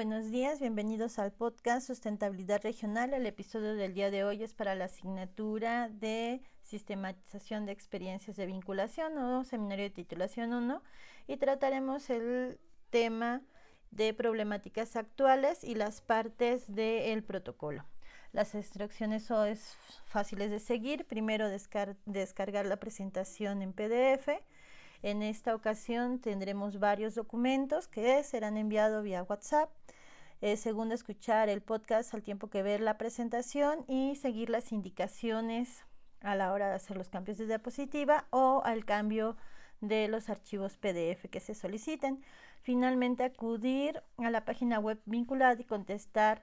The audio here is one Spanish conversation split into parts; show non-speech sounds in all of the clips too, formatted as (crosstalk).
buenos días, bienvenidos al podcast Sustentabilidad Regional. El episodio del día de hoy es para la asignatura de Sistematización de Experiencias de Vinculación o Seminario de Titulación 1 y trataremos el tema de problemáticas actuales y las partes del protocolo. Las instrucciones son fáciles de seguir. Primero descargar la presentación en PDF en esta ocasión tendremos varios documentos que serán enviados vía WhatsApp. Eh, segundo, escuchar el podcast al tiempo que ver la presentación y seguir las indicaciones a la hora de hacer los cambios de diapositiva o al cambio de los archivos PDF que se soliciten. Finalmente, acudir a la página web vinculada y contestar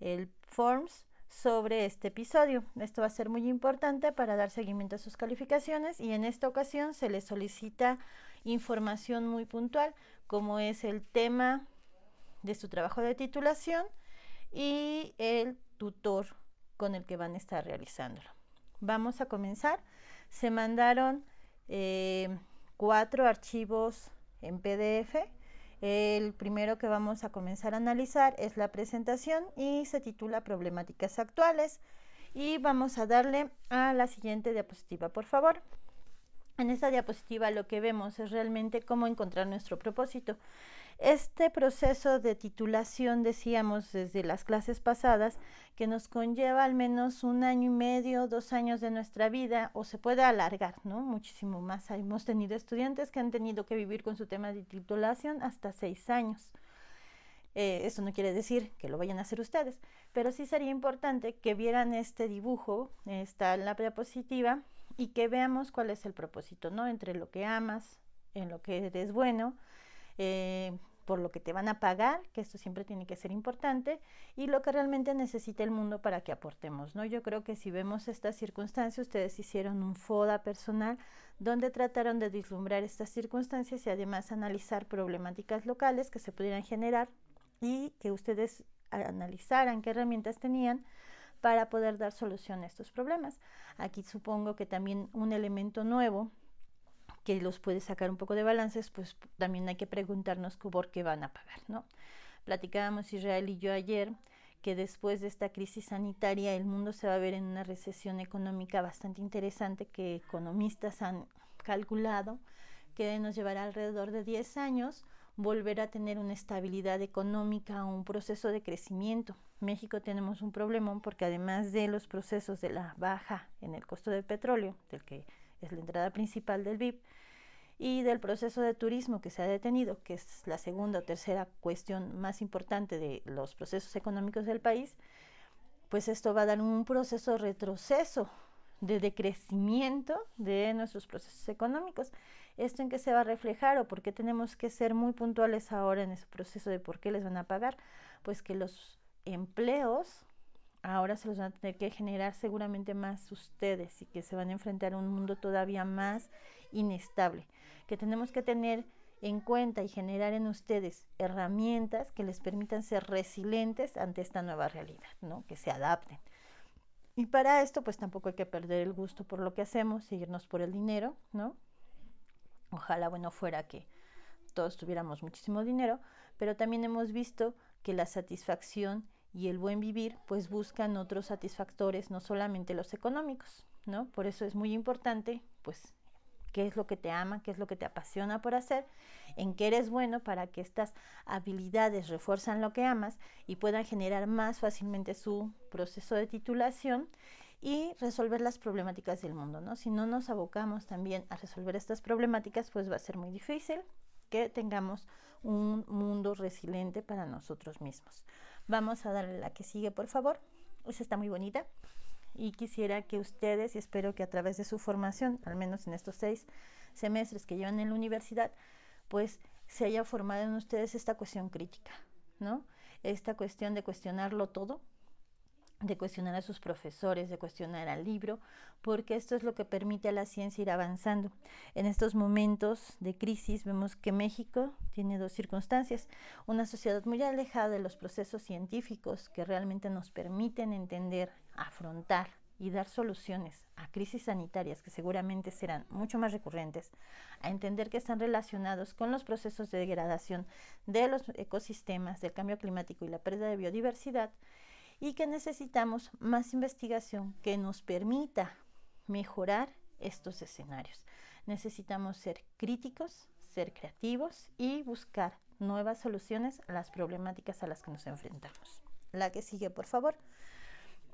el forms sobre este episodio. Esto va a ser muy importante para dar seguimiento a sus calificaciones y en esta ocasión se les solicita información muy puntual como es el tema de su trabajo de titulación y el tutor con el que van a estar realizándolo. Vamos a comenzar. Se mandaron eh, cuatro archivos en PDF el primero que vamos a comenzar a analizar es la presentación y se titula Problemáticas actuales. Y vamos a darle a la siguiente diapositiva, por favor. En esta diapositiva lo que vemos es realmente cómo encontrar nuestro propósito. Este proceso de titulación, decíamos desde las clases pasadas, que nos conlleva al menos un año y medio, dos años de nuestra vida, o se puede alargar, ¿no? Muchísimo más. Hemos tenido estudiantes que han tenido que vivir con su tema de titulación hasta seis años. Eh, esto no quiere decir que lo vayan a hacer ustedes, pero sí sería importante que vieran este dibujo, está en la diapositiva, y que veamos cuál es el propósito, ¿no? Entre lo que amas, en lo que eres bueno, eh, por lo que te van a pagar, que esto siempre tiene que ser importante, y lo que realmente necesita el mundo para que aportemos, ¿no? Yo creo que si vemos esta circunstancia, ustedes hicieron un FODA personal donde trataron de vislumbrar estas circunstancias y además analizar problemáticas locales que se pudieran generar y que ustedes analizaran qué herramientas tenían para poder dar solución a estos problemas. Aquí supongo que también un elemento nuevo que los puede sacar un poco de balances, pues también hay que preguntarnos por qué van a pagar, ¿no? Platicábamos Israel y yo ayer que después de esta crisis sanitaria el mundo se va a ver en una recesión económica bastante interesante que economistas han calculado que nos llevará alrededor de 10 años volver a tener una estabilidad económica, un proceso de crecimiento. México tenemos un problema porque además de los procesos de la baja en el costo del petróleo, del que es la entrada principal del VIP, y del proceso de turismo que se ha detenido, que es la segunda o tercera cuestión más importante de los procesos económicos del país, pues esto va a dar un proceso de retroceso, de decrecimiento de nuestros procesos económicos. ¿Esto en qué se va a reflejar o por qué tenemos que ser muy puntuales ahora en ese proceso de por qué les van a pagar? Pues que los empleos ahora se los van a tener que generar seguramente más ustedes y que se van a enfrentar a un mundo todavía más inestable, que tenemos que tener en cuenta y generar en ustedes herramientas que les permitan ser resilientes ante esta nueva realidad, ¿no? Que se adapten. Y para esto, pues tampoco hay que perder el gusto por lo que hacemos, seguirnos por el dinero, ¿no? Ojalá, bueno, fuera que todos tuviéramos muchísimo dinero, pero también hemos visto que la satisfacción y el buen vivir pues buscan otros satisfactores, no solamente los económicos, ¿no? Por eso es muy importante pues qué es lo que te ama, qué es lo que te apasiona por hacer, en qué eres bueno para que estas habilidades refuerzan lo que amas y puedan generar más fácilmente su proceso de titulación y resolver las problemáticas del mundo, ¿no? Si no nos abocamos también a resolver estas problemáticas, pues va a ser muy difícil que tengamos un mundo resiliente para nosotros mismos. Vamos a darle la que sigue, por favor. Esa está muy bonita. Y quisiera que ustedes, y espero que a través de su formación, al menos en estos seis semestres que llevan en la universidad, pues se haya formado en ustedes esta cuestión crítica, ¿no? Esta cuestión de cuestionarlo todo, de cuestionar a sus profesores, de cuestionar al libro, porque esto es lo que permite a la ciencia ir avanzando. En estos momentos de crisis vemos que México tiene dos circunstancias, una sociedad muy alejada de los procesos científicos que realmente nos permiten entender, afrontar y dar soluciones a crisis sanitarias que seguramente serán mucho más recurrentes, a entender que están relacionados con los procesos de degradación de los ecosistemas, del cambio climático y la pérdida de biodiversidad, y que necesitamos más investigación que nos permita mejorar estos escenarios. Necesitamos ser críticos, ser creativos y buscar nuevas soluciones a las problemáticas a las que nos enfrentamos. La que sigue, por favor.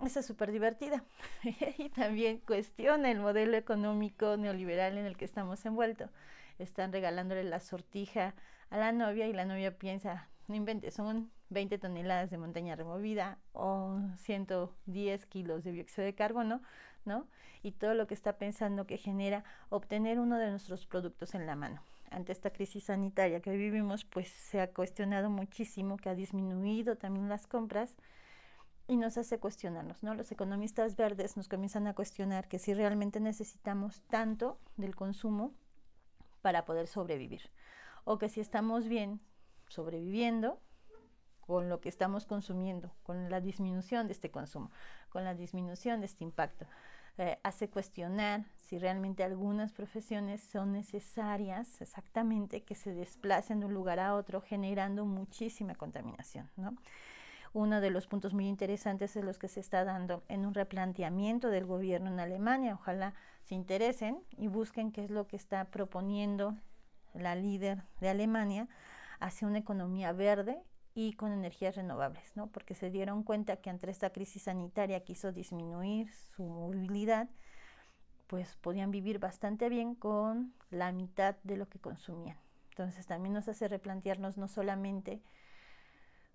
Esa es súper divertida. (laughs) y también cuestiona el modelo económico neoliberal en el que estamos envueltos. Están regalándole la sortija a la novia y la novia piensa, no inventes, son 20 toneladas de montaña removida o 110 kilos de dióxido de carbono, ¿no? Y todo lo que está pensando que genera obtener uno de nuestros productos en la mano. Ante esta crisis sanitaria que vivimos, pues se ha cuestionado muchísimo, que ha disminuido también las compras y nos hace cuestionarnos, ¿no? Los economistas verdes nos comienzan a cuestionar que si realmente necesitamos tanto del consumo para poder sobrevivir o que si estamos bien sobreviviendo con lo que estamos consumiendo, con la disminución de este consumo, con la disminución de este impacto. Eh, hace cuestionar si realmente algunas profesiones son necesarias exactamente que se desplacen de un lugar a otro generando muchísima contaminación. ¿no? Uno de los puntos muy interesantes es los que se está dando en un replanteamiento del gobierno en Alemania. Ojalá se interesen y busquen qué es lo que está proponiendo la líder de Alemania hacia una economía verde y con energías renovables, ¿no? Porque se dieron cuenta que ante esta crisis sanitaria quiso disminuir su movilidad, pues podían vivir bastante bien con la mitad de lo que consumían. Entonces también nos hace replantearnos no solamente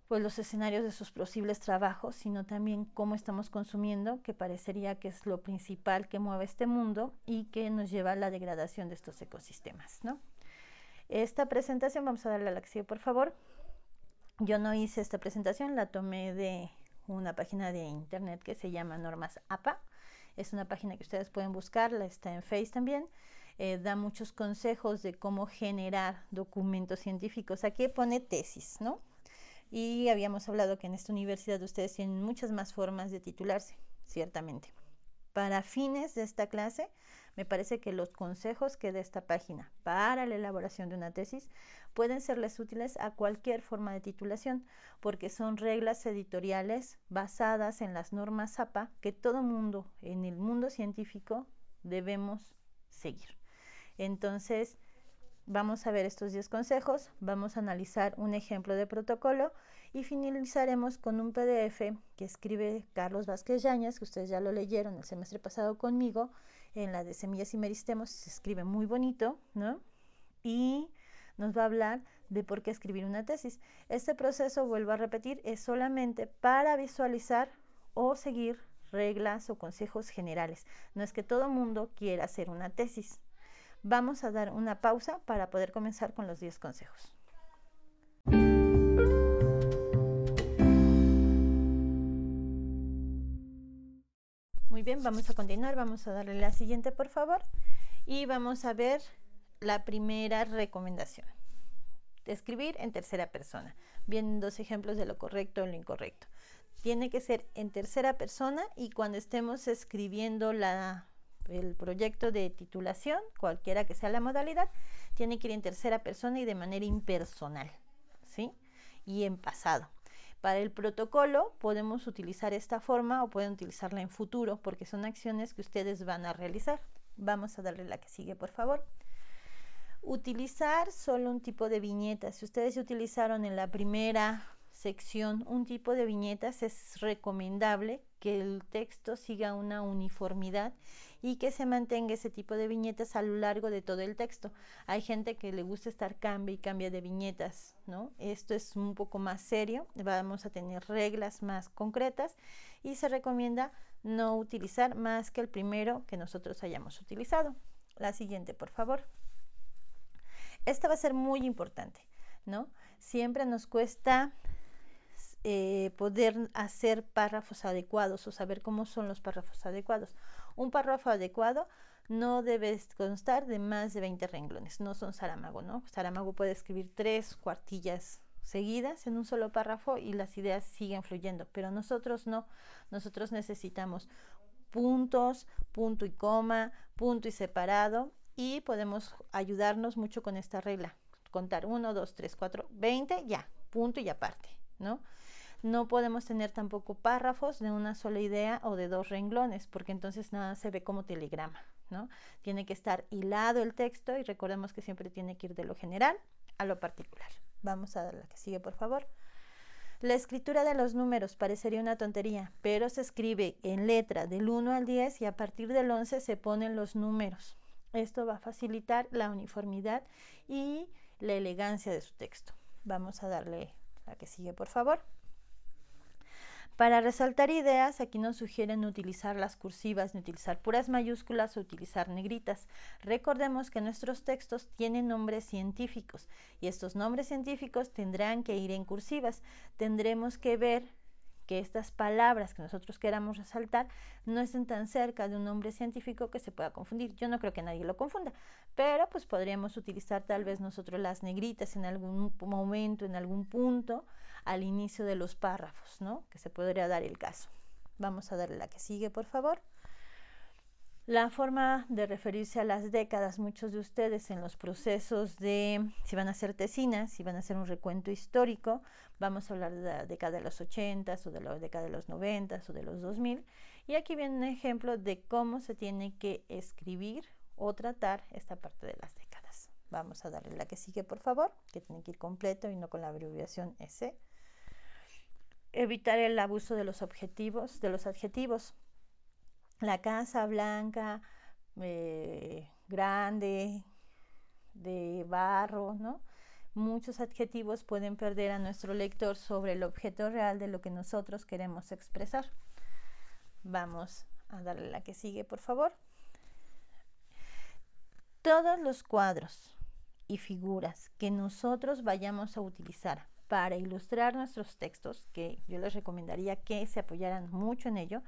pues los escenarios de sus posibles trabajos, sino también cómo estamos consumiendo, que parecería que es lo principal que mueve este mundo y que nos lleva a la degradación de estos ecosistemas, ¿no? Esta presentación, vamos a darle a la acción, por favor. Yo no hice esta presentación, la tomé de una página de internet que se llama Normas APA. Es una página que ustedes pueden buscar, la está en Face también. Eh, da muchos consejos de cómo generar documentos científicos. Aquí pone tesis, ¿no? Y habíamos hablado que en esta universidad ustedes tienen muchas más formas de titularse, ciertamente. Para fines de esta clase, me parece que los consejos que da esta página para la elaboración de una tesis pueden serles útiles a cualquier forma de titulación, porque son reglas editoriales basadas en las normas APA que todo mundo en el mundo científico debemos seguir. Entonces, Vamos a ver estos 10 consejos, vamos a analizar un ejemplo de protocolo y finalizaremos con un PDF que escribe Carlos Vázquez Yañas, que ustedes ya lo leyeron el semestre pasado conmigo, en la de Semillas y Meristemos, se escribe muy bonito, ¿no? Y nos va a hablar de por qué escribir una tesis. Este proceso, vuelvo a repetir, es solamente para visualizar o seguir reglas o consejos generales. No es que todo mundo quiera hacer una tesis, Vamos a dar una pausa para poder comenzar con los 10 consejos. Bien, vamos a continuar, vamos a darle la siguiente por favor y vamos a ver la primera recomendación. Escribir en tercera persona. Vienen dos ejemplos de lo correcto y lo incorrecto. Tiene que ser en tercera persona y cuando estemos escribiendo la el proyecto de titulación, cualquiera que sea la modalidad, tiene que ir en tercera persona y de manera impersonal, ¿sí? Y en pasado. Para el protocolo podemos utilizar esta forma o pueden utilizarla en futuro porque son acciones que ustedes van a realizar. Vamos a darle la que sigue, por favor. Utilizar solo un tipo de viñetas. Si ustedes utilizaron en la primera sección un tipo de viñetas, es recomendable que el texto siga una uniformidad y que se mantenga ese tipo de viñetas a lo largo de todo el texto. Hay gente que le gusta estar cambia y cambia de viñetas, ¿no? Esto es un poco más serio, vamos a tener reglas más concretas y se recomienda no utilizar más que el primero que nosotros hayamos utilizado. La siguiente, por favor. Esta va a ser muy importante, ¿no? Siempre nos cuesta eh, poder hacer párrafos adecuados o saber cómo son los párrafos adecuados. Un párrafo adecuado no debe constar de más de 20 renglones, no son Saramago, ¿no? Saramago puede escribir tres cuartillas seguidas en un solo párrafo y las ideas siguen fluyendo, pero nosotros no, nosotros necesitamos puntos, punto y coma, punto y separado y podemos ayudarnos mucho con esta regla. Contar 1, 2, 3, 4, 20, ya, punto y aparte, ¿no? No podemos tener tampoco párrafos de una sola idea o de dos renglones, porque entonces nada se ve como telegrama, ¿no? Tiene que estar hilado el texto y recordemos que siempre tiene que ir de lo general a lo particular. Vamos a la que sigue, por favor. La escritura de los números parecería una tontería, pero se escribe en letra del 1 al 10 y a partir del 11 se ponen los números. Esto va a facilitar la uniformidad y la elegancia de su texto. Vamos a darle la que sigue, por favor. Para resaltar ideas, aquí nos sugieren utilizar las cursivas, ni utilizar puras mayúsculas o utilizar negritas. Recordemos que nuestros textos tienen nombres científicos y estos nombres científicos tendrán que ir en cursivas. Tendremos que ver que estas palabras que nosotros queramos resaltar no estén tan cerca de un nombre científico que se pueda confundir. Yo no creo que nadie lo confunda, pero pues podríamos utilizar tal vez nosotros las negritas en algún momento, en algún punto, al inicio de los párrafos, ¿no? Que se podría dar el caso. Vamos a darle la que sigue, por favor. La forma de referirse a las décadas, muchos de ustedes en los procesos de si van a hacer tesinas, si van a hacer un recuento histórico, vamos a hablar de la década de los 80 o de la década de los 90 o de los 2000. Y aquí viene un ejemplo de cómo se tiene que escribir o tratar esta parte de las décadas. Vamos a darle la que sigue, por favor, que tiene que ir completo y no con la abreviación S evitar el abuso de los objetivos, de los adjetivos. La casa blanca, eh, grande, de barro, ¿no? Muchos adjetivos pueden perder a nuestro lector sobre el objeto real de lo que nosotros queremos expresar. Vamos a darle la que sigue, por favor. Todos los cuadros y figuras que nosotros vayamos a utilizar para ilustrar nuestros textos, que yo les recomendaría que se apoyaran mucho en ello.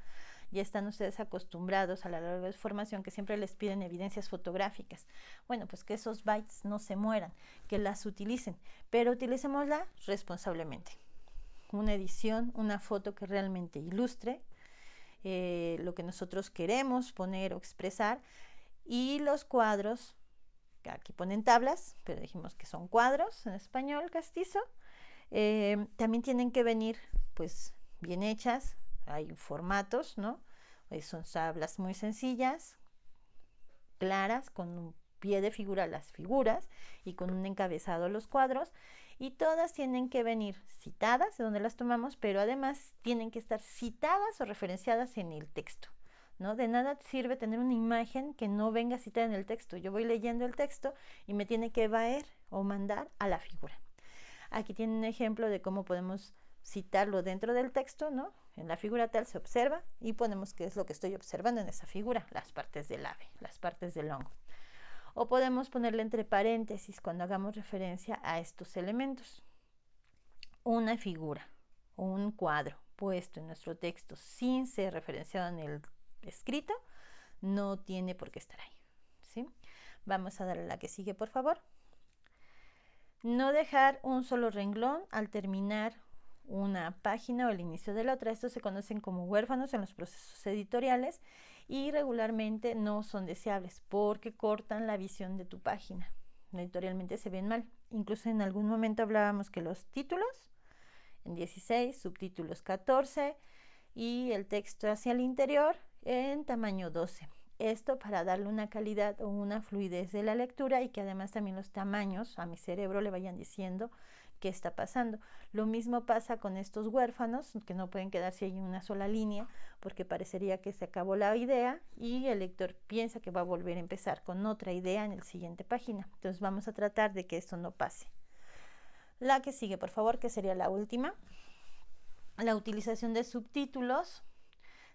Ya están ustedes acostumbrados a la larga formación que siempre les piden evidencias fotográficas. Bueno, pues que esos bytes no se mueran, que las utilicen, pero utilicémosla responsablemente. Una edición, una foto que realmente ilustre eh, lo que nosotros queremos poner o expresar y los cuadros, aquí ponen tablas, pero dijimos que son cuadros en español castizo, eh, también tienen que venir pues bien hechas, hay formatos, ¿no? Eh, son tablas muy sencillas, claras, con un pie de figura las figuras y con un encabezado los cuadros y todas tienen que venir citadas de donde las tomamos, pero además tienen que estar citadas o referenciadas en el texto. ¿No? De nada sirve tener una imagen que no venga citada en el texto. Yo voy leyendo el texto y me tiene que vaer o mandar a la figura. Aquí tiene un ejemplo de cómo podemos citarlo dentro del texto, ¿no? En la figura tal se observa y ponemos qué es lo que estoy observando en esa figura, las partes del ave, las partes del hongo. O podemos ponerle entre paréntesis cuando hagamos referencia a estos elementos. Una figura, un cuadro puesto en nuestro texto sin ser referenciado en el escrito, no tiene por qué estar ahí. ¿sí? Vamos a darle la que sigue, por favor. No dejar un solo renglón al terminar una página o el inicio de la otra. Estos se conocen como huérfanos en los procesos editoriales y regularmente no son deseables porque cortan la visión de tu página. Editorialmente se ven mal. Incluso en algún momento hablábamos que los títulos en 16, subtítulos 14 y el texto hacia el interior en tamaño 12. Esto para darle una calidad o una fluidez de la lectura y que además también los tamaños a mi cerebro le vayan diciendo qué está pasando. Lo mismo pasa con estos huérfanos, que no pueden quedarse ahí en una sola línea, porque parecería que se acabó la idea y el lector piensa que va a volver a empezar con otra idea en la siguiente página. Entonces vamos a tratar de que esto no pase. La que sigue, por favor, que sería la última. La utilización de subtítulos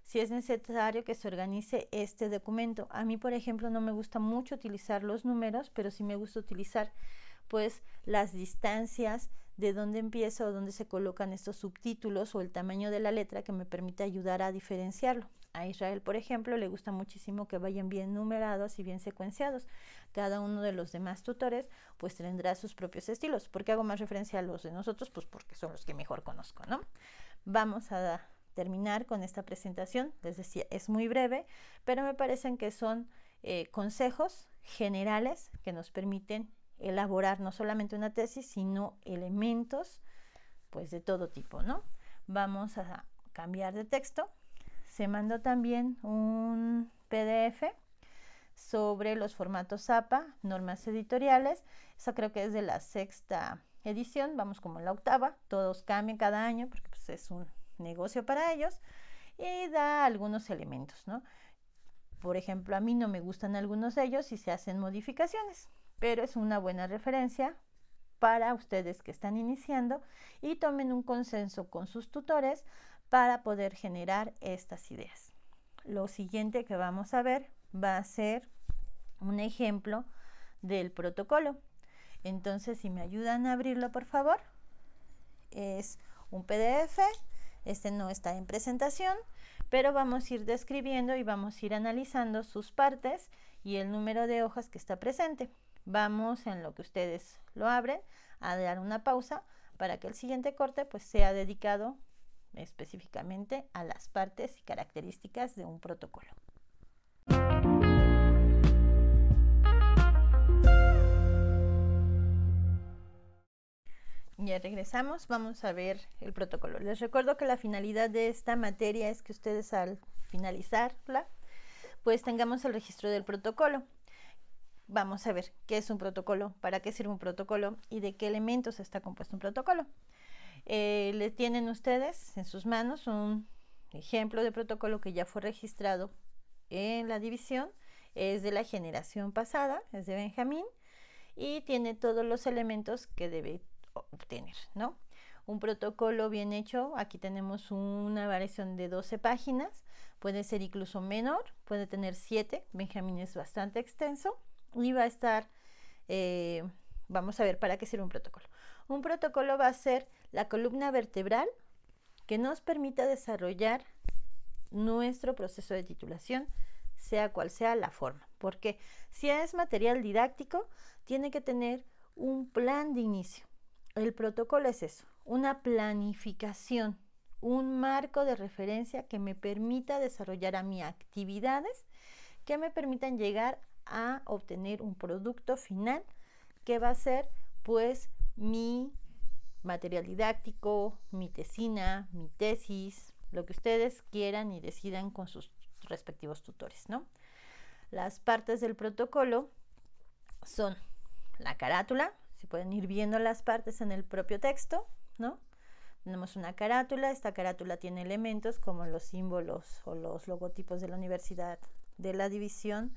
si es necesario que se organice este documento. A mí, por ejemplo, no me gusta mucho utilizar los números, pero sí me gusta utilizar pues las distancias de dónde empieza o dónde se colocan estos subtítulos o el tamaño de la letra que me permite ayudar a diferenciarlo. A Israel, por ejemplo, le gusta muchísimo que vayan bien numerados y bien secuenciados. Cada uno de los demás tutores pues tendrá sus propios estilos. ¿Por qué hago más referencia a los de nosotros? Pues porque son los que mejor conozco, ¿no? Vamos a terminar con esta presentación. Les decía, es muy breve, pero me parecen que son eh, consejos generales que nos permiten elaborar no solamente una tesis, sino elementos pues de todo tipo, ¿no? Vamos a cambiar de texto. Se mandó también un PDF sobre los formatos APA, normas editoriales. Eso creo que es de la sexta edición, vamos como en la octava, todos cambian cada año porque pues, es un negocio para ellos y da algunos elementos, ¿no? Por ejemplo, a mí no me gustan algunos de ellos y se hacen modificaciones, pero es una buena referencia para ustedes que están iniciando y tomen un consenso con sus tutores para poder generar estas ideas. Lo siguiente que vamos a ver va a ser un ejemplo del protocolo. Entonces, si me ayudan a abrirlo, por favor, es un PDF. Este no está en presentación, pero vamos a ir describiendo y vamos a ir analizando sus partes y el número de hojas que está presente. Vamos en lo que ustedes lo abren a dar una pausa para que el siguiente corte pues sea dedicado específicamente a las partes y características de un protocolo. Ya regresamos, vamos a ver el protocolo. Les recuerdo que la finalidad de esta materia es que ustedes al finalizarla, pues tengamos el registro del protocolo. Vamos a ver qué es un protocolo, para qué sirve un protocolo y de qué elementos está compuesto un protocolo. Eh, le tienen ustedes en sus manos un ejemplo de protocolo que ya fue registrado en la división. Es de la generación pasada, es de Benjamín y tiene todos los elementos que debe obtener, ¿no? Un protocolo bien hecho, aquí tenemos una variación de 12 páginas, puede ser incluso menor, puede tener 7, Benjamín es bastante extenso y va a estar, eh, vamos a ver para qué sirve un protocolo. Un protocolo va a ser la columna vertebral que nos permita desarrollar nuestro proceso de titulación, sea cual sea la forma. Porque si es material didáctico, tiene que tener un plan de inicio. El protocolo es eso, una planificación, un marco de referencia que me permita desarrollar a mí actividades que me permitan llegar a obtener un producto final que va a ser pues mi material didáctico, mi tesina, mi tesis, lo que ustedes quieran y decidan con sus respectivos tutores, ¿no? Las partes del protocolo son la carátula, pueden ir viendo las partes en el propio texto, ¿no? Tenemos una carátula, esta carátula tiene elementos como los símbolos o los logotipos de la universidad, de la división,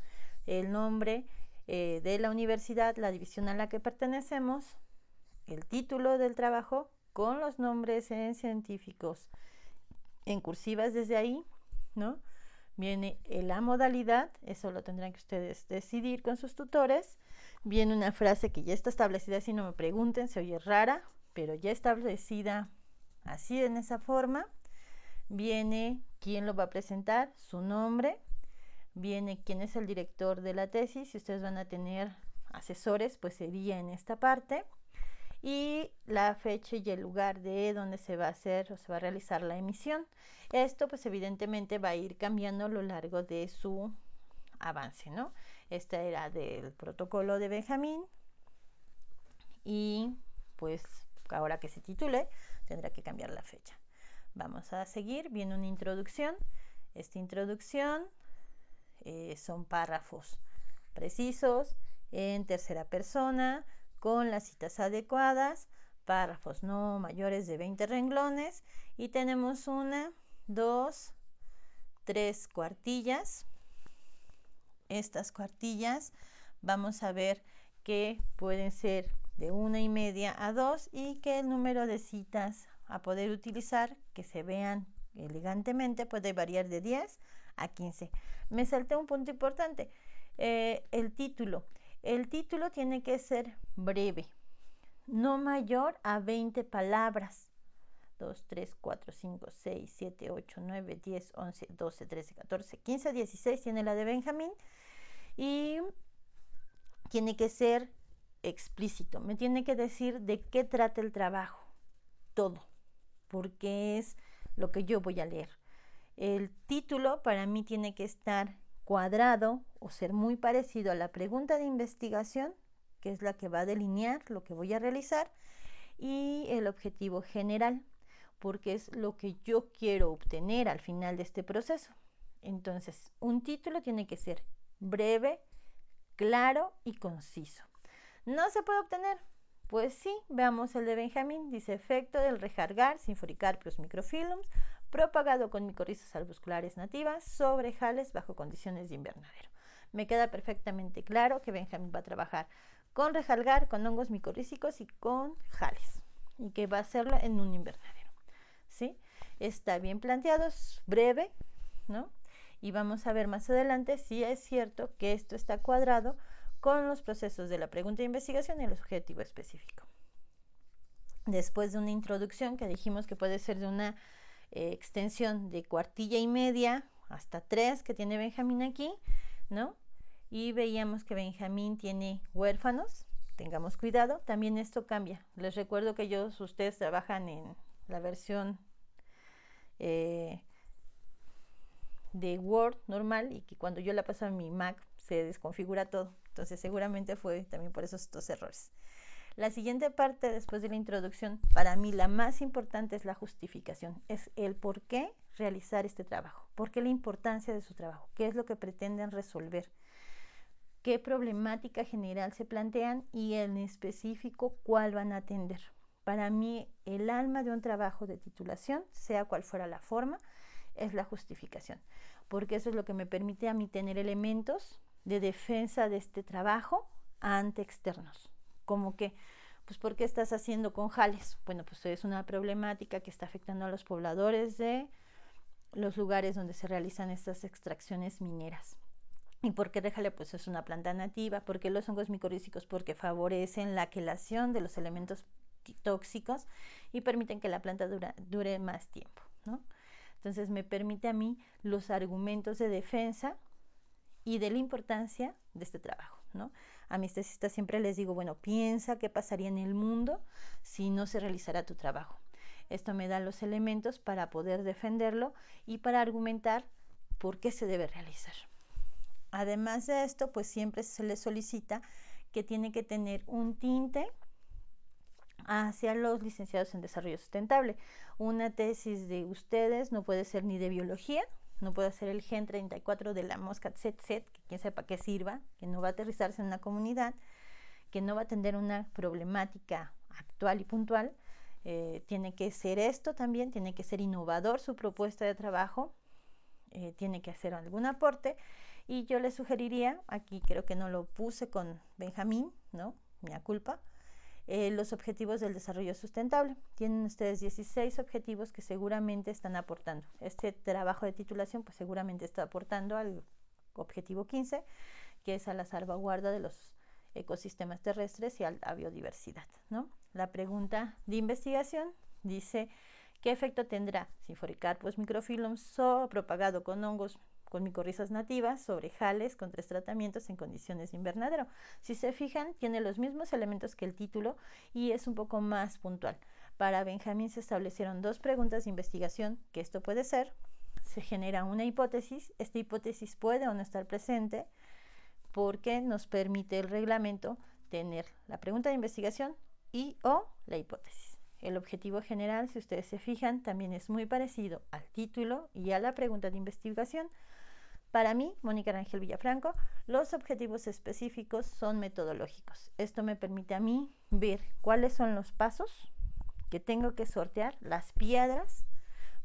el nombre eh, de la universidad, la división a la que pertenecemos, el título del trabajo con los nombres en científicos en cursivas desde ahí, ¿no? Viene la modalidad, eso lo tendrán que ustedes decidir con sus tutores, viene una frase que ya está establecida, si no me pregunten, se oye rara, pero ya establecida así en esa forma. Viene quién lo va a presentar, su nombre, viene quién es el director de la tesis, si ustedes van a tener asesores, pues sería en esta parte. Y la fecha y el lugar de donde se va a hacer o se va a realizar la emisión. Esto pues evidentemente va a ir cambiando a lo largo de su avance, ¿no? Esta era del protocolo de Benjamín y pues ahora que se titule tendrá que cambiar la fecha. Vamos a seguir, viene una introducción. Esta introducción eh, son párrafos precisos en tercera persona con las citas adecuadas, párrafos no mayores de 20 renglones y tenemos una, dos, tres cuartillas. Estas cuartillas vamos a ver que pueden ser de una y media a dos y que el número de citas a poder utilizar que se vean elegantemente puede variar de 10 a 15. Me salté un punto importante, eh, el título. El título tiene que ser breve, no mayor a 20 palabras. 2, 3, 4, 5, 6, 7, 8, 9, 10, 11, 12, 13, 14, 15, 16 tiene la de Benjamín y tiene que ser explícito, me tiene que decir de qué trata el trabajo, todo, porque es lo que yo voy a leer. El título para mí tiene que estar cuadrado o ser muy parecido a la pregunta de investigación, que es la que va a delinear lo que voy a realizar, y el objetivo general, porque es lo que yo quiero obtener al final de este proceso. Entonces, un título tiene que ser breve, claro y conciso. ¿No se puede obtener? Pues sí, veamos el de Benjamín. Dice efecto del rejargar sinforicarpios microfilms propagado con micorrizas arbusculares nativas sobre jales bajo condiciones de invernadero. Me queda perfectamente claro que Benjamín va a trabajar con rejalgar, con hongos micorrízicos y con jales y que va a hacerlo en un invernadero. ¿Sí? Está bien planteado, es breve, ¿no? Y vamos a ver más adelante si es cierto que esto está cuadrado con los procesos de la pregunta de investigación y el objetivo específico. Después de una introducción que dijimos que puede ser de una eh, extensión de cuartilla y media hasta tres que tiene Benjamín aquí, ¿no? Y veíamos que Benjamín tiene huérfanos, tengamos cuidado, también esto cambia. Les recuerdo que ellos, ustedes trabajan en la versión eh, de Word normal y que cuando yo la paso a mi Mac se desconfigura todo. Entonces seguramente fue también por esos dos errores. La siguiente parte después de la introducción, para mí la más importante es la justificación, es el por qué realizar este trabajo, por qué la importancia de su trabajo, qué es lo que pretenden resolver, qué problemática general se plantean y en específico cuál van a atender. Para mí el alma de un trabajo de titulación, sea cual fuera la forma, es la justificación, porque eso es lo que me permite a mí tener elementos de defensa de este trabajo ante externos, como que, pues, ¿por qué estás haciendo con jales? Bueno, pues es una problemática que está afectando a los pobladores de los lugares donde se realizan estas extracciones mineras. ¿Y por qué déjale? Pues es una planta nativa. ¿Por qué los hongos micorrízicos? Porque favorecen la quelación de los elementos tóxicos y permiten que la planta dure más tiempo, ¿no? Entonces me permite a mí los argumentos de defensa y de la importancia de este trabajo, ¿no? A mis tesistas siempre les digo, bueno, piensa qué pasaría en el mundo si no se realizara tu trabajo. Esto me da los elementos para poder defenderlo y para argumentar por qué se debe realizar. Además de esto, pues siempre se le solicita que tiene que tener un tinte hacia los licenciados en desarrollo sustentable. Una tesis de ustedes no puede ser ni de biología, no puede ser el gen 34 de la mosca tsetse, que quién sepa qué sirva, que no va a aterrizarse en una comunidad, que no va a atender una problemática actual y puntual. Eh, tiene que ser esto también, tiene que ser innovador su propuesta de trabajo, eh, tiene que hacer algún aporte y yo le sugeriría, aquí creo que no lo puse con Benjamín, ¿no? Mi culpa, eh, los objetivos del desarrollo sustentable. Tienen ustedes 16 objetivos que seguramente están aportando. Este trabajo de titulación pues seguramente está aportando al objetivo 15, que es a la salvaguarda de los ecosistemas terrestres y a la biodiversidad. ¿no? La pregunta de investigación dice, ¿qué efecto tendrá Sinforicarpus microfilums o propagado con hongos con micorrizas nativas sobre jales con tres tratamientos en condiciones de invernadero. Si se fijan, tiene los mismos elementos que el título y es un poco más puntual. Para Benjamín se establecieron dos preguntas de investigación, que esto puede ser, se genera una hipótesis, esta hipótesis puede o no estar presente, porque nos permite el reglamento tener la pregunta de investigación y o la hipótesis. El objetivo general, si ustedes se fijan, también es muy parecido al título y a la pregunta de investigación, para mí, Mónica Rangel Villafranco, los objetivos específicos son metodológicos. Esto me permite a mí ver cuáles son los pasos que tengo que sortear, las piedras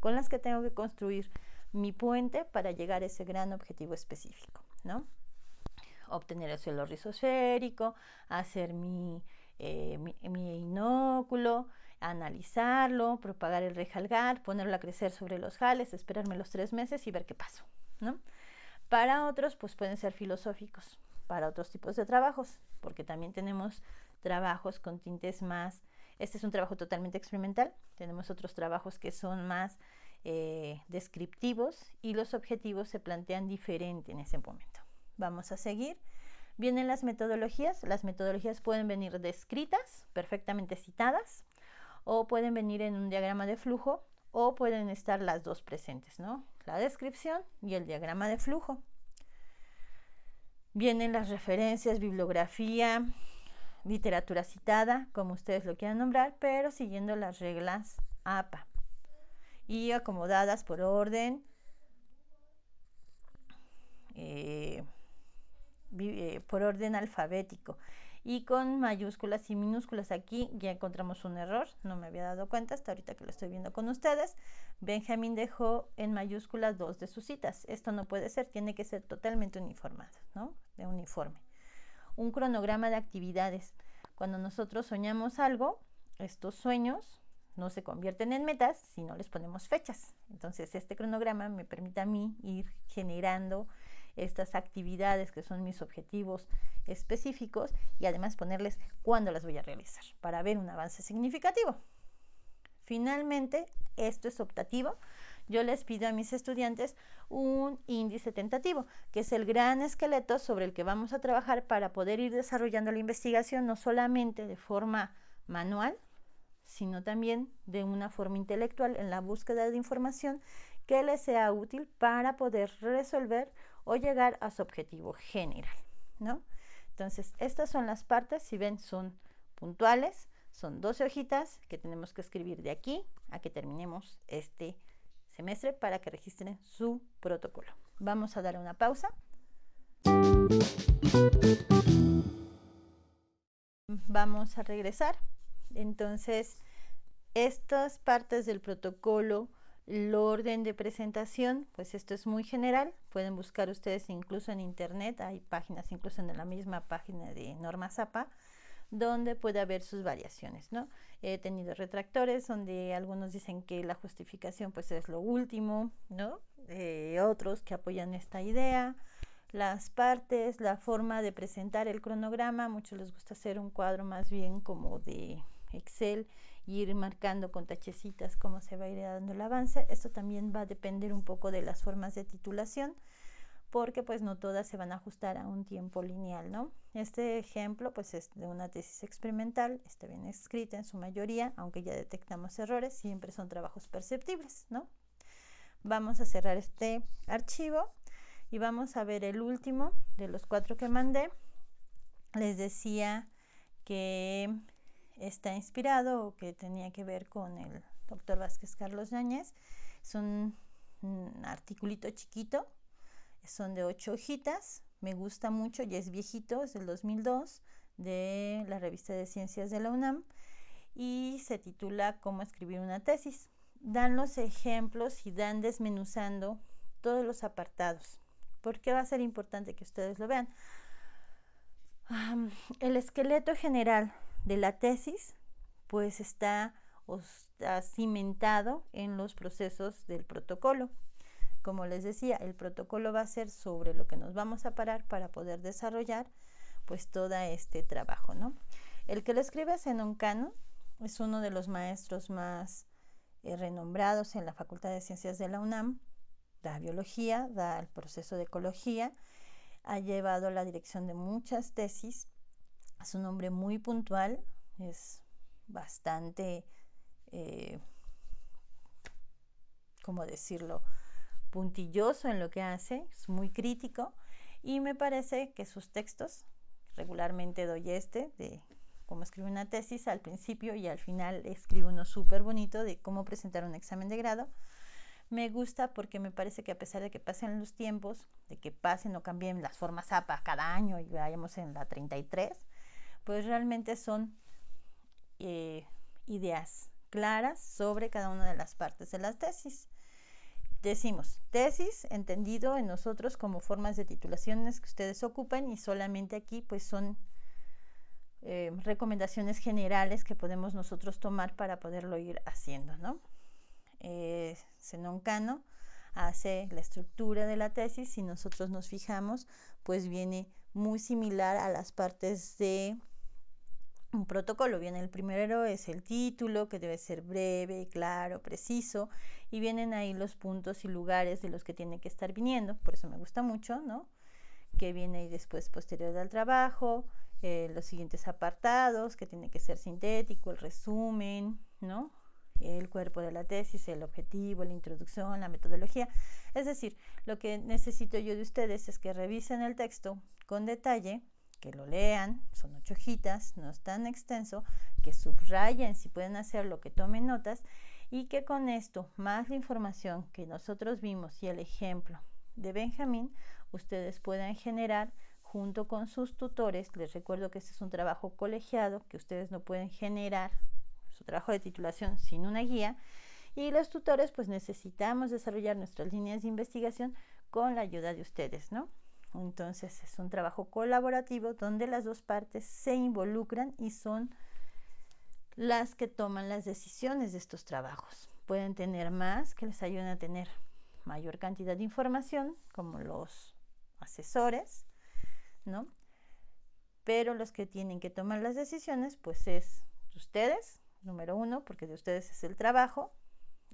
con las que tengo que construir mi puente para llegar a ese gran objetivo específico, ¿no? Obtener el suelo rizosférico, hacer mi, eh, mi inóculo, analizarlo, propagar el rejalgar, ponerlo a crecer sobre los jales, esperarme los tres meses y ver qué pasó, ¿no? Para otros, pues pueden ser filosóficos, para otros tipos de trabajos, porque también tenemos trabajos con tintes más, este es un trabajo totalmente experimental, tenemos otros trabajos que son más eh, descriptivos y los objetivos se plantean diferente en ese momento. Vamos a seguir. Vienen las metodologías. Las metodologías pueden venir descritas, perfectamente citadas, o pueden venir en un diagrama de flujo o pueden estar las dos presentes, ¿no? La descripción y el diagrama de flujo. Vienen las referencias, bibliografía, literatura citada, como ustedes lo quieran nombrar, pero siguiendo las reglas APA y acomodadas por orden eh, eh, por orden alfabético y con mayúsculas y minúsculas. Aquí ya encontramos un error, no me había dado cuenta hasta ahorita que lo estoy viendo con ustedes. Benjamin dejó en mayúsculas dos de sus citas. Esto no puede ser, tiene que ser totalmente uniformado, ¿no? De uniforme. Un cronograma de actividades. Cuando nosotros soñamos algo, estos sueños no se convierten en metas si no les ponemos fechas. Entonces, este cronograma me permite a mí ir generando estas actividades que son mis objetivos específicos y además ponerles cuándo las voy a realizar para ver un avance significativo. Finalmente, esto es optativo. Yo les pido a mis estudiantes un índice tentativo, que es el gran esqueleto sobre el que vamos a trabajar para poder ir desarrollando la investigación no solamente de forma manual, sino también de una forma intelectual en la búsqueda de información que les sea útil para poder resolver o llegar a su objetivo general, ¿no? Entonces, estas son las partes, si ven, son puntuales, son 12 hojitas que tenemos que escribir de aquí a que terminemos este semestre para que registren su protocolo. Vamos a dar una pausa. Vamos a regresar. Entonces, estas partes del protocolo el orden de presentación, pues esto es muy general, pueden buscar ustedes incluso en internet, hay páginas incluso en la misma página de Norma Zapa, donde puede haber sus variaciones, ¿no? He tenido retractores donde algunos dicen que la justificación pues es lo último, ¿no? Eh, otros que apoyan esta idea, las partes, la forma de presentar el cronograma, muchos les gusta hacer un cuadro más bien como de Excel ir marcando con tachecitas cómo se va a ir dando el avance. Esto también va a depender un poco de las formas de titulación porque pues no todas se van a ajustar a un tiempo lineal, ¿no? Este ejemplo pues es de una tesis experimental, está bien escrita en su mayoría, aunque ya detectamos errores, siempre son trabajos perceptibles, ¿no? Vamos a cerrar este archivo y vamos a ver el último de los cuatro que mandé. Les decía que está inspirado o que tenía que ver con el doctor Vázquez Carlos Yáñez. Es un, articulito chiquito, son de ocho hojitas, me gusta mucho, y es viejito, es del 2002, de la revista de ciencias de la UNAM, y se titula Cómo escribir una tesis. Dan los ejemplos y dan desmenuzando todos los apartados. ¿Por qué va a ser importante que ustedes lo vean? el esqueleto general de la tesis, pues está, cimentado en los procesos del protocolo. Como les decía, el protocolo va a ser sobre lo que nos vamos a parar para poder desarrollar pues todo este trabajo, ¿no? El que lo escribe un Cano es uno de los maestros más eh, renombrados en la Facultad de Ciencias de la UNAM, da biología, da el proceso de ecología, ha llevado la dirección de muchas tesis es un hombre muy puntual, es bastante, eh, ¿cómo decirlo?, puntilloso en lo que hace, es muy crítico y me parece que sus textos, regularmente doy este, de cómo escribe una tesis al principio y al final escribe uno súper bonito de cómo presentar un examen de grado. Me gusta porque me parece que a pesar de que pasen los tiempos, de que pasen o cambien las formas APA cada año y vayamos en la 33, pues realmente son eh, ideas claras sobre cada una de las partes de las tesis. Decimos, tesis entendido en nosotros como formas de titulaciones que ustedes ocupan y solamente aquí pues son eh, recomendaciones generales que podemos nosotros tomar para poderlo ir haciendo, ¿no? Eh, Cano hace la estructura de la tesis, si nosotros nos fijamos, pues viene muy similar a las partes de un protocolo. Viene el primero, es el título, que debe ser breve, claro, preciso, y vienen ahí los puntos y lugares de los que tiene que estar viniendo, por eso me gusta mucho, ¿no? Que viene ahí después posterior al trabajo, eh, los siguientes apartados, que tiene que ser sintético, el resumen, ¿no? el cuerpo de la tesis, el objetivo, la introducción, la metodología. Es decir, lo que necesito yo de ustedes es que revisen el texto con detalle, que lo lean, son ocho hojitas, no es tan extenso, que subrayen si pueden hacerlo, que tomen notas y que con esto, más la información que nosotros vimos y el ejemplo de Benjamín, ustedes puedan generar junto con sus tutores. Les recuerdo que este es un trabajo colegiado, que ustedes no pueden generar su trabajo de titulación sin una guía. Y los tutores pues necesitamos desarrollar nuestras líneas de investigación con la ayuda de ustedes, ¿no? Entonces es un trabajo colaborativo donde las dos partes se involucran y son las que toman las decisiones de estos trabajos. Pueden tener más que les ayuden a tener mayor cantidad de información, como los asesores, ¿no? Pero los que tienen que tomar las decisiones, pues es ustedes, número uno, porque de ustedes es el trabajo,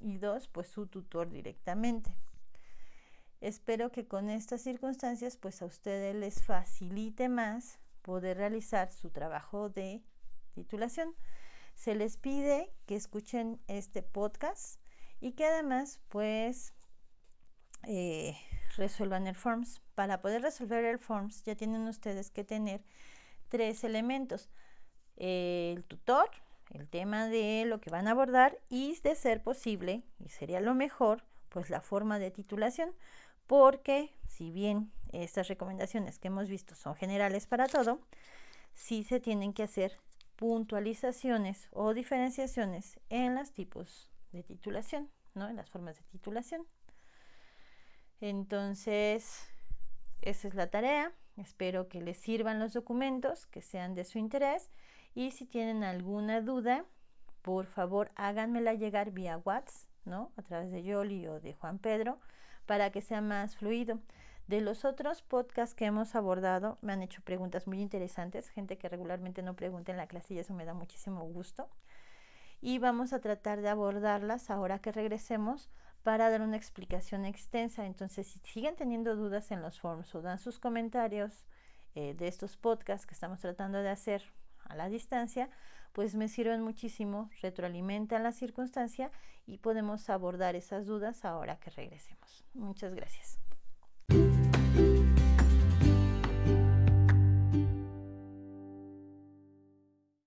y dos, pues su tutor directamente. Espero que con estas circunstancias, pues a ustedes les facilite más poder realizar su trabajo de titulación. Se les pide que escuchen este podcast y que además, pues, eh, resuelvan el forms. Para poder resolver el forms ya tienen ustedes que tener tres elementos. el tutor, el tema de lo que van a abordar y de ser posible, y sería lo mejor, pues la forma de titulación, porque si bien estas recomendaciones que hemos visto son generales para todo, sí se tienen que hacer puntualizaciones o diferenciaciones en los tipos de titulación, ¿no? En las formas de titulación. Entonces, esa es la tarea. Espero que les sirvan los documentos, que sean de su interés. Y si tienen alguna duda, por favor háganmela llegar vía WhatsApp, ¿no? A través de Yoli o de Juan Pedro, para que sea más fluido. De los otros podcasts que hemos abordado, me han hecho preguntas muy interesantes, gente que regularmente no pregunta en la clase y eso me da muchísimo gusto. Y vamos a tratar de abordarlas ahora que regresemos para dar una explicación extensa. Entonces, si siguen teniendo dudas en los forums o dan sus comentarios eh, de estos podcasts que estamos tratando de hacer a la distancia, pues me sirven muchísimo, retroalimentan la circunstancia y podemos abordar esas dudas ahora que regresemos. Muchas gracias.